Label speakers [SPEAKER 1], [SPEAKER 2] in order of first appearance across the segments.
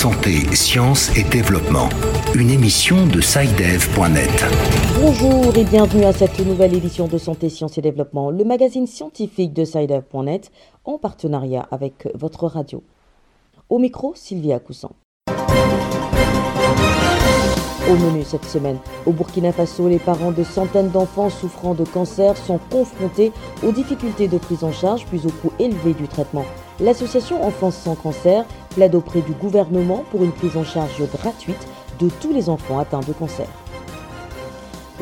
[SPEAKER 1] Santé, sciences et développement. Une émission de SciDev.net.
[SPEAKER 2] Bonjour et bienvenue à cette nouvelle édition de Santé, sciences et développement, le magazine scientifique de SciDev.net en partenariat avec votre radio. Au micro, Sylvia Coussan. Au menu cette semaine, au Burkina Faso, les parents de centaines d'enfants souffrant de cancer sont confrontés aux difficultés de prise en charge puis au coût élevé du traitement. L'association Enfance sans cancer plaide auprès du gouvernement pour une prise en charge gratuite de tous les enfants atteints de cancer.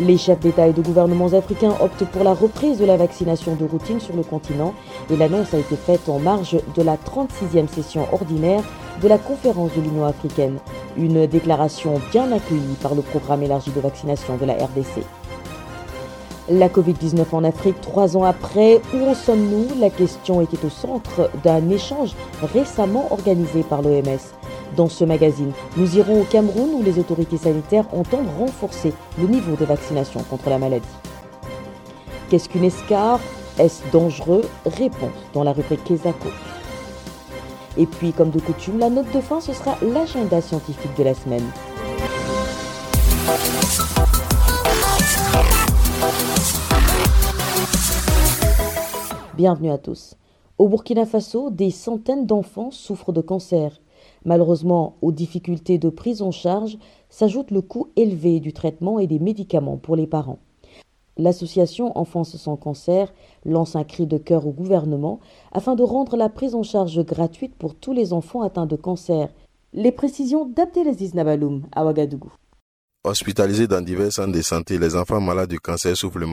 [SPEAKER 2] Les chefs d'État et de gouvernements africains optent pour la reprise de la vaccination de routine sur le continent et l'annonce a été faite en marge de la 36e session ordinaire de la conférence de l'Union africaine. Une déclaration bien accueillie par le programme élargi de vaccination de la RDC. La Covid-19 en Afrique, trois ans après, où en sommes-nous? La question était au centre d'un échange récemment organisé par l'OMS. Dans ce magazine, nous irons au Cameroun où les autorités sanitaires entendent renforcer le niveau de vaccination contre la maladie. Qu'est-ce qu'une escarre? Est-ce dangereux? Réponse dans la rubrique Kesako. Et puis, comme de coutume, la note de fin, ce sera l'agenda scientifique de la semaine. Bienvenue à tous. Au Burkina Faso, des centaines d'enfants souffrent de cancer. Malheureusement, aux difficultés de prise en charge s'ajoute le coût élevé du traitement et des médicaments pour les parents. L'association Enfance sans cancer lance un cri de cœur au gouvernement afin de rendre la prise en charge gratuite pour tous les enfants atteints de cancer. Les précisions d'Abdelaziz Nabaloum à Ouagadougou.
[SPEAKER 3] Hospitalisés dans divers centres de santé, les enfants malades du cancer souffrent le.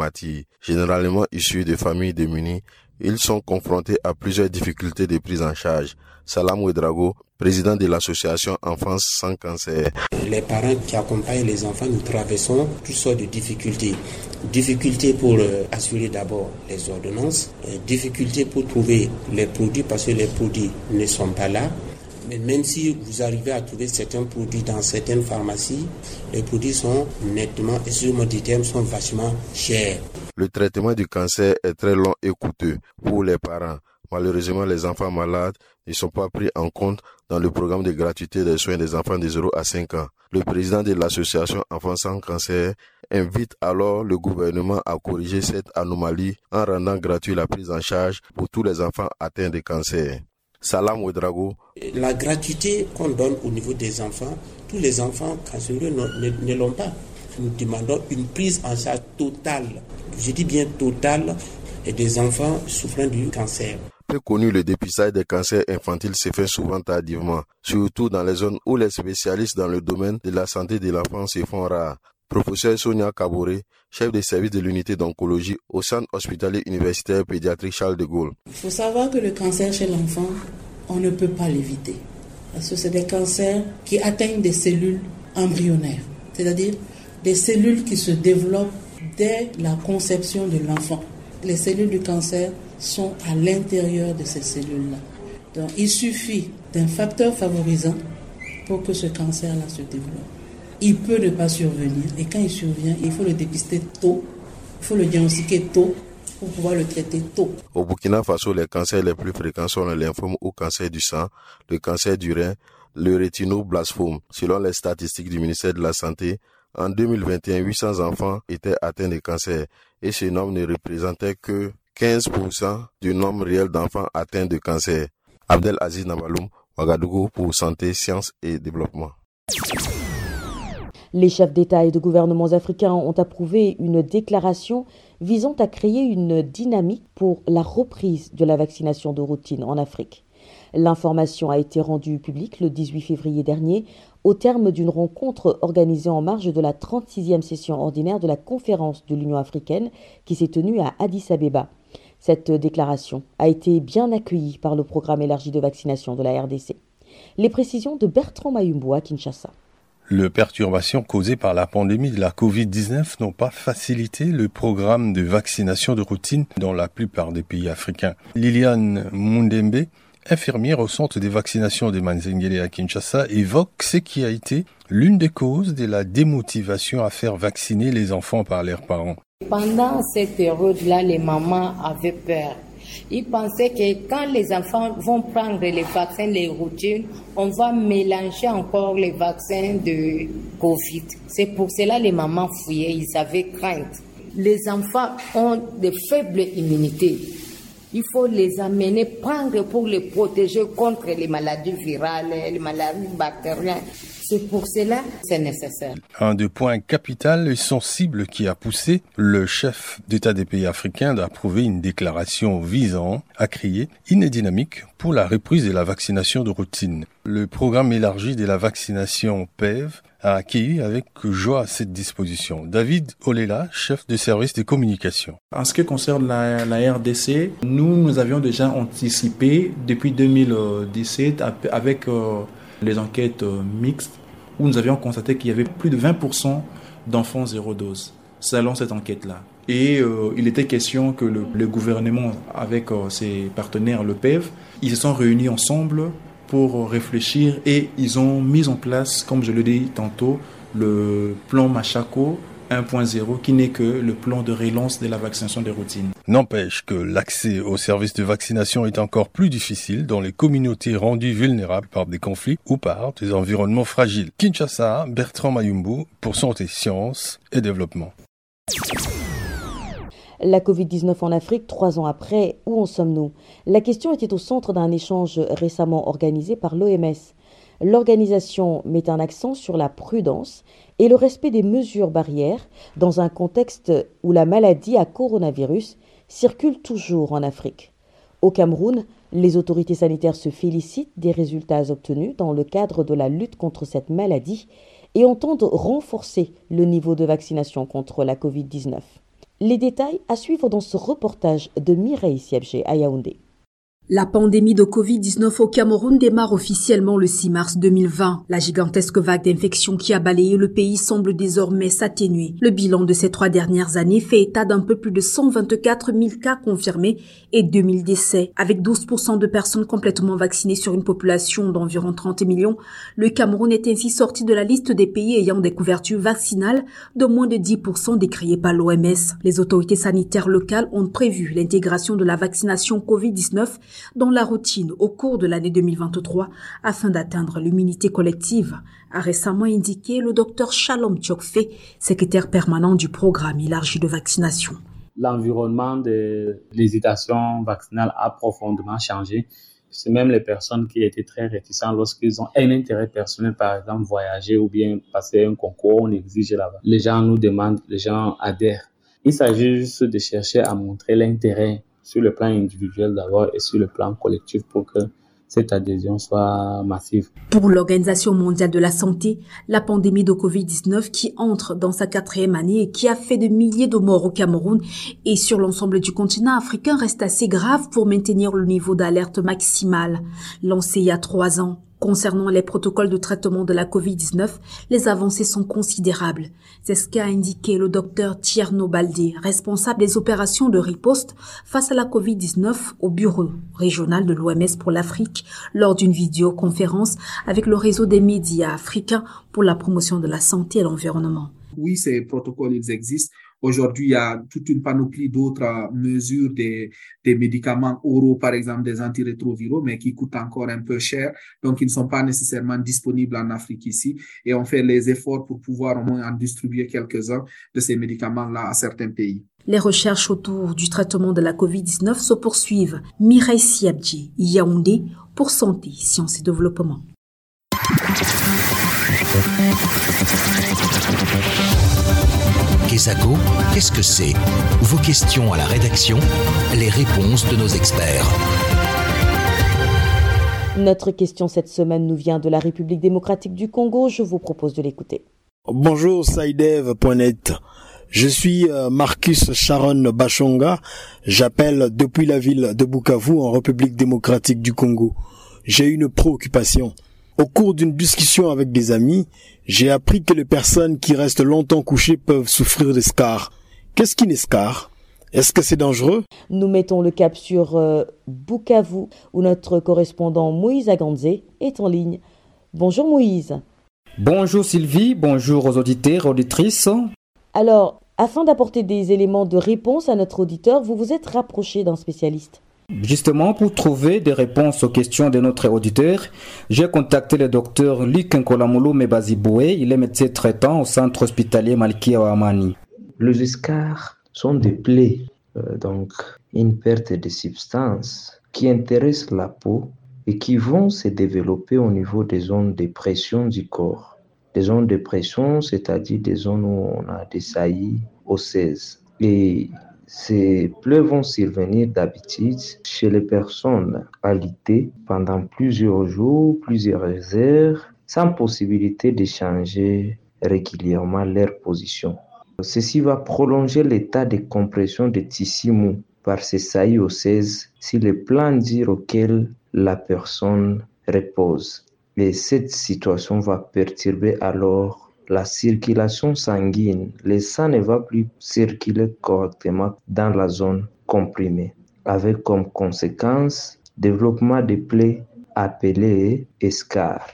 [SPEAKER 3] Généralement issus de familles démunies, ils sont confrontés à plusieurs difficultés de prise en charge. Salam Ouedrago, président de l'association Enfance sans cancer.
[SPEAKER 4] Les parents qui accompagnent les enfants, nous traversons toutes sortes de difficultés. Difficultés pour euh, assurer d'abord les ordonnances, euh, difficultés pour trouver les produits parce que les produits ne sont pas là. Mais même si vous arrivez à trouver certains produits dans certaines pharmacies, les produits sont nettement, excusez-moi du terme, sont vachement chers.
[SPEAKER 3] Le traitement du cancer est très long et coûteux pour les parents. Malheureusement, les enfants malades ne sont pas pris en compte dans le programme de gratuité des soins des enfants de 0 à 5 ans. Le président de l'association Enfants sans cancer invite alors le gouvernement à corriger cette anomalie en rendant gratuit la prise en charge pour tous les enfants atteints de cancer. Salam Ouedrago.
[SPEAKER 4] La gratuité qu'on donne au niveau des enfants, tous les enfants cancéreux ne, ne l'ont pas. Nous demandons une prise en charge totale, je dis bien totale, des enfants souffrant du cancer.
[SPEAKER 3] Peu connu, le dépistage des cancers infantiles se fait souvent tardivement, surtout dans les zones où les spécialistes dans le domaine de la santé de l'enfant se font rares. Professeur Sonia Kabore, chef de service de l'unité d'oncologie au centre hospitalier universitaire pédiatrique Charles de Gaulle.
[SPEAKER 5] Il faut savoir que le cancer chez l'enfant, on ne peut pas l'éviter. Parce que c'est des cancers qui atteignent des cellules embryonnaires, c'est-à-dire des cellules qui se développent dès la conception de l'enfant. Les cellules du cancer sont à l'intérieur de ces cellules-là. Donc il suffit d'un facteur favorisant pour que ce cancer-là se développe il peut ne pas survenir. Et quand il survient, il faut le dépister tôt, il faut le diagnostiquer tôt pour pouvoir le traiter tôt.
[SPEAKER 3] Au Burkina Faso, les cancers les plus fréquents sont le lymphome ou cancer du sang, le cancer du rein, le rétinoblastome. Selon les statistiques du ministère de la Santé, en 2021, 800 enfants étaient atteints de cancer et ce nombre ne représentait que 15% du nombre réel d'enfants atteints de cancer. Abdel Aziz Nabaloum, Ouagadougou pour Santé, Sciences et Développement.
[SPEAKER 2] Les chefs d'État et de gouvernements africains ont approuvé une déclaration visant à créer une dynamique pour la reprise de la vaccination de routine en Afrique. L'information a été rendue publique le 18 février dernier au terme d'une rencontre organisée en marge de la 36e session ordinaire de la conférence de l'Union africaine qui s'est tenue à Addis Abeba. Cette déclaration a été bien accueillie par le programme élargi de vaccination de la RDC. Les précisions de Bertrand Mayumbo à Kinshasa.
[SPEAKER 6] Les perturbations causées par la pandémie de la Covid-19 n'ont pas facilité le programme de vaccination de routine dans la plupart des pays africains. Liliane Mundembe, infirmière au centre de vaccination de Manzengele à Kinshasa, évoque ce qui a été l'une des causes de la démotivation à faire vacciner les enfants par leurs parents.
[SPEAKER 7] Pendant cette période-là, les mamans avaient peur. Ils pensaient que quand les enfants vont prendre les vaccins, les routines, on va mélanger encore les vaccins de Covid. C'est pour cela que les mamans fouillaient, ils avaient crainte. Les enfants ont de faibles immunités. Il faut les amener, prendre pour les protéger contre les maladies virales, les maladies bactériennes. C'est pour cela c'est nécessaire.
[SPEAKER 6] Un des points capital et sensibles qui a poussé le chef d'État des pays africains d'approuver une déclaration visant à créer une dynamique pour la reprise de la vaccination de routine. Le programme élargi de la vaccination PEV a accueilli avec joie cette disposition. David Olela, chef de service de communication.
[SPEAKER 8] En ce qui concerne la, RDC, nous, nous avions déjà anticipé depuis 2017 avec euh, les enquêtes euh, mixtes où nous avions constaté qu'il y avait plus de 20% d'enfants zéro dose selon cette enquête-là. Et euh, il était question que le, gouvernement, avec ses partenaires, le PEV, ils se sont réunis ensemble pour réfléchir et ils ont mis en place, comme je le dis tantôt, le plan Machaco 1.0 qui n'est que le plan de relance de la vaccination des routines.
[SPEAKER 6] N'empêche que l'accès aux services de vaccination est encore plus difficile dans les communautés rendues vulnérables par des conflits ou par des environnements fragiles. Kinshasa, Bertrand Mayumbu pour Santé, Sciences et Développement.
[SPEAKER 2] La Covid-19 en Afrique, trois ans après, où en sommes-nous? La question était au centre d'un échange récemment organisé par l'OMS. L'organisation met un accent sur la prudence et le respect des mesures barrières dans un contexte où la maladie à coronavirus circule toujours en Afrique. Au Cameroun, les autorités sanitaires se félicitent des résultats obtenus dans le cadre de la lutte contre cette maladie et entendent renforcer le niveau de vaccination contre la Covid-19. Les détails à suivre dans ce reportage de Mireille Siebge à Yaoundé.
[SPEAKER 9] La pandémie de Covid-19 au Cameroun démarre officiellement le 6 mars 2020. La gigantesque vague d'infection qui a balayé le pays semble désormais s'atténuer. Le bilan de ces trois dernières années fait état d'un peu plus de 124 000 cas confirmés et 2000 décès. Avec 12% de personnes complètement vaccinées sur une population d'environ 30 millions, le Cameroun est ainsi sorti de la liste des pays ayant des couvertures vaccinales de moins de 10% décriées par l'OMS. Les autorités sanitaires locales ont prévu l'intégration de la vaccination Covid-19 dans la routine au cours de l'année 2023 afin d'atteindre l'immunité collective, a récemment indiqué le docteur Shalom Tchokfe, secrétaire permanent du programme élargi de vaccination.
[SPEAKER 10] L'environnement de l'hésitation vaccinale a profondément changé. C'est même les personnes qui étaient très réticentes lorsqu'ils ont un intérêt personnel, par exemple voyager ou bien passer un concours, on exige là-bas. Les gens nous demandent, les gens adhèrent. Il s'agit juste de chercher à montrer l'intérêt sur le plan individuel d'abord et sur le plan collectif pour que cette adhésion soit massive.
[SPEAKER 9] Pour l'Organisation mondiale de la santé, la pandémie de Covid-19 qui entre dans sa quatrième année et qui a fait de milliers de morts au Cameroun et sur l'ensemble du continent africain reste assez grave pour maintenir le niveau d'alerte maximal lancé il y a trois ans. Concernant les protocoles de traitement de la COVID-19, les avancées sont considérables. C'est ce qu'a indiqué le docteur Tierno Baldi, responsable des opérations de riposte face à la COVID-19 au bureau régional de l'OMS pour l'Afrique lors d'une vidéoconférence avec le réseau des médias africains pour la promotion de la santé et l'environnement.
[SPEAKER 11] Oui, ces protocoles, ils existent. Aujourd'hui, il y a toute une panoplie d'autres mesures des, des médicaments oraux, par exemple des antirétroviraux, mais qui coûtent encore un peu cher, donc ils ne sont pas nécessairement disponibles en Afrique ici. Et on fait les efforts pour pouvoir au moins en distribuer quelques-uns de ces médicaments-là à certains pays.
[SPEAKER 9] Les recherches autour du traitement de la COVID-19 se poursuivent. Mireille Siabji, Yaoundé, pour Santé, Sciences et Développement.
[SPEAKER 1] Quesago, qu'est-ce que c'est Vos questions à la rédaction, les réponses de nos experts.
[SPEAKER 2] Notre question cette semaine nous vient de la République démocratique du Congo. Je vous propose de l'écouter.
[SPEAKER 12] Bonjour Saïdev.net. Je suis euh, Marcus Sharon Bachonga. J'appelle depuis la ville de Bukavu en République démocratique du Congo. J'ai une préoccupation. Au cours d'une discussion avec des amis, j'ai appris que les personnes qui restent longtemps couchées peuvent souffrir des scars. Qu'est-ce qu'une scar? Est-ce que c'est dangereux?
[SPEAKER 2] Nous mettons le cap sur euh, Bukavu, où notre correspondant Moïse Aganze est en ligne. Bonjour Moïse.
[SPEAKER 13] Bonjour Sylvie, bonjour aux auditeurs, auditrices.
[SPEAKER 2] Alors, Afin d'apporter des éléments de réponse à notre auditeur, vous vous êtes rapproché d'un spécialiste.
[SPEAKER 13] Justement, pour trouver des réponses aux questions de notre auditeur, j'ai contacté le docteur Luc Nkolamolo Mebaziboué. Il est médecin traitant au centre hospitalier Malkia Amani.
[SPEAKER 14] Les escarres sont des plaies, euh, donc une perte de substance qui intéresse la peau et qui vont se développer au niveau des zones de pression du corps. Des zones de pression, c'est-à-dire des zones où on a des saillies osseuses. Et ces plaies vont survenir d'habitude chez les personnes alitées pendant plusieurs jours, plusieurs heures, sans possibilité de changer régulièrement leur position. Ceci va prolonger l'état de compression des tissus mous par ces saillies osseuses sur le plan dur auquel la personne repose. Et cette situation va perturber alors la circulation sanguine, le sang ne va plus circuler correctement dans la zone comprimée, avec comme conséquence développement de plaies appelées escarres.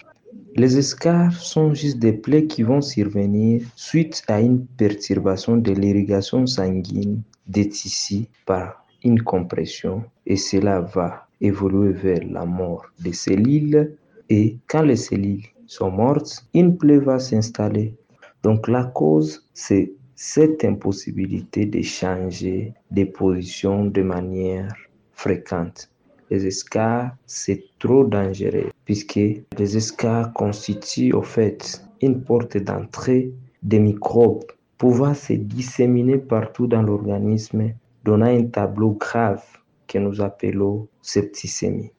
[SPEAKER 14] Les escarres sont juste des plaies qui vont survenir suite à une perturbation de l'irrigation sanguine des tissus par une compression et cela va évoluer vers la mort des cellules et quand les cellules sont mortes, une plaie va s'installer. Donc la cause, c'est cette impossibilité de changer de position de manière fréquente. Les escarres, c'est trop dangereux puisque les escarres constituent au fait une porte d'entrée des microbes pouvant se disséminer partout dans l'organisme, donnant un tableau grave que nous appelons septicémie.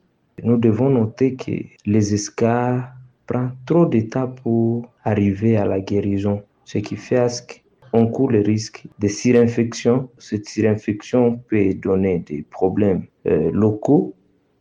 [SPEAKER 14] Nous devons noter que les escarres trop de temps pour arriver à la guérison, ce qui fait qu'on court le risque de surinfection. Cette surinfection peut donner des problèmes euh, locaux,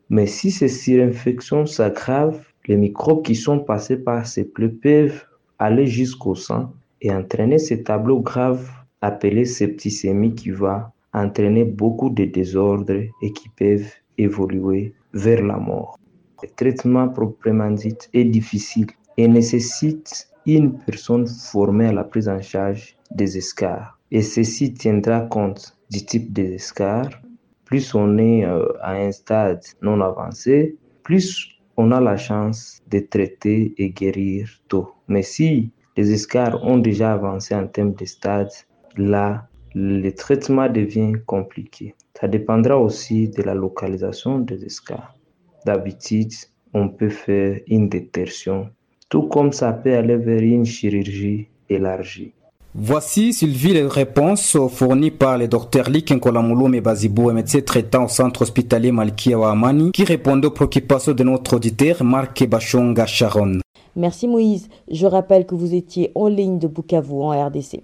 [SPEAKER 14] mais si ces surinfections s'aggravent, les microbes qui sont passés par ces plaies peuvent aller jusqu'au sang et entraîner ce tableau grave appelé septicémie qui va entraîner beaucoup de désordres et qui peuvent évoluer vers la mort. Le traitement proprement dit est difficile et nécessite une personne formée à la prise en charge des escarres. Et ceci tiendra compte du type des escarres. Plus on est euh, à un stade non avancé, plus on a la chance de traiter et guérir tôt. Mais si les escarres ont déjà avancé en termes de stade, là, le traitement devient compliqué. Ça dépendra aussi de la localisation des escarres. D'habitude, on peut faire une détertion, tout comme ça peut aller vers une chirurgie élargie.
[SPEAKER 13] Voici, Sylvie, les réponses fournies par le docteur Lik Nkolamouloum Bazibou, médecin traitant au centre hospitalier Malkia Amani, qui répondait aux préoccupations de notre auditeur Marc Bachonga Sharon.
[SPEAKER 2] Merci Moïse. Je rappelle que vous étiez en ligne de Bukavu en RDC.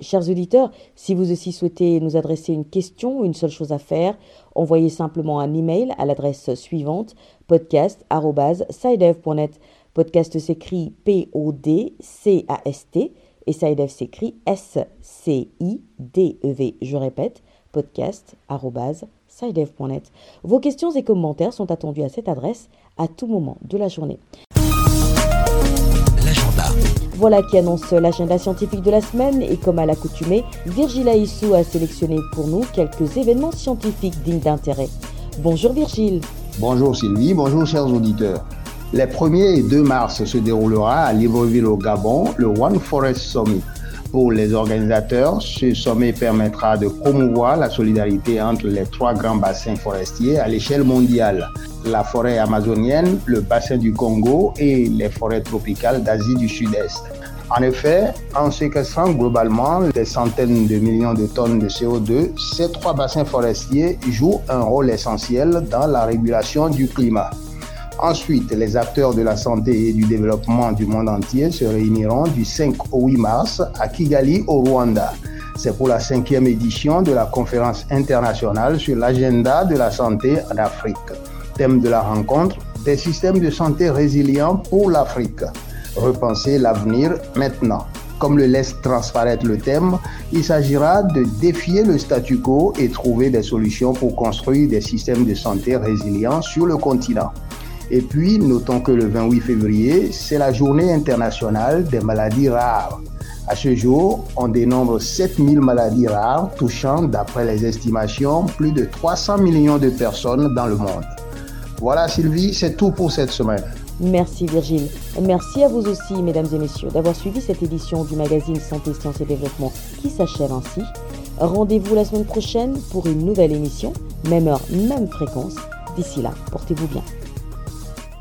[SPEAKER 2] Chers auditeurs, si vous aussi souhaitez nous adresser une question ou une seule chose à faire, envoyez simplement un email à l'adresse suivante podcast@sidev.net. Podcast s'écrit P-O-D-C-A-S-T et Sidev s'écrit S-C-I-D-E-V. Je répète, podcast@sidev.net. Vos questions et commentaires sont attendus à cette adresse à tout moment de la journée. Voilà qui annonce l'agenda scientifique de la semaine et comme à l'accoutumée, Virgile Aissou a sélectionné pour nous quelques événements scientifiques dignes d'intérêt. Bonjour Virgile.
[SPEAKER 15] Bonjour Sylvie, bonjour chers auditeurs. Les 1er et 2 mars se déroulera à Libreville au Gabon le One Forest Summit. Pour les organisateurs, ce sommet permettra de promouvoir la solidarité entre les trois grands bassins forestiers à l'échelle mondiale la forêt amazonienne, le bassin du Congo et les forêts tropicales d'Asie du Sud-Est. En effet, en séquestrant globalement des centaines de millions de tonnes de CO2, ces trois bassins forestiers jouent un rôle essentiel dans la régulation du climat. Ensuite, les acteurs de la santé et du développement du monde entier se réuniront du 5 au 8 mars à Kigali au Rwanda. C'est pour la cinquième édition de la conférence internationale sur l'agenda de la santé en Afrique. Thème de la rencontre, des systèmes de santé résilients pour l'Afrique. Repenser l'avenir maintenant. Comme le laisse transparaître le thème, il s'agira de défier le statu quo et trouver des solutions pour construire des systèmes de santé résilients sur le continent. Et puis, notons que le 28 février, c'est la journée internationale des maladies rares. À ce jour, on dénombre 7000 maladies rares touchant, d'après les estimations, plus de 300 millions de personnes dans le monde. Voilà Sylvie, c'est tout pour cette semaine.
[SPEAKER 2] Merci Virgile. Merci à vous aussi, mesdames et messieurs, d'avoir suivi cette édition du magazine Santé, Sciences et Développement qui s'achève ainsi. Rendez-vous la semaine prochaine pour une nouvelle émission, même heure, même fréquence. D'ici là, portez-vous bien.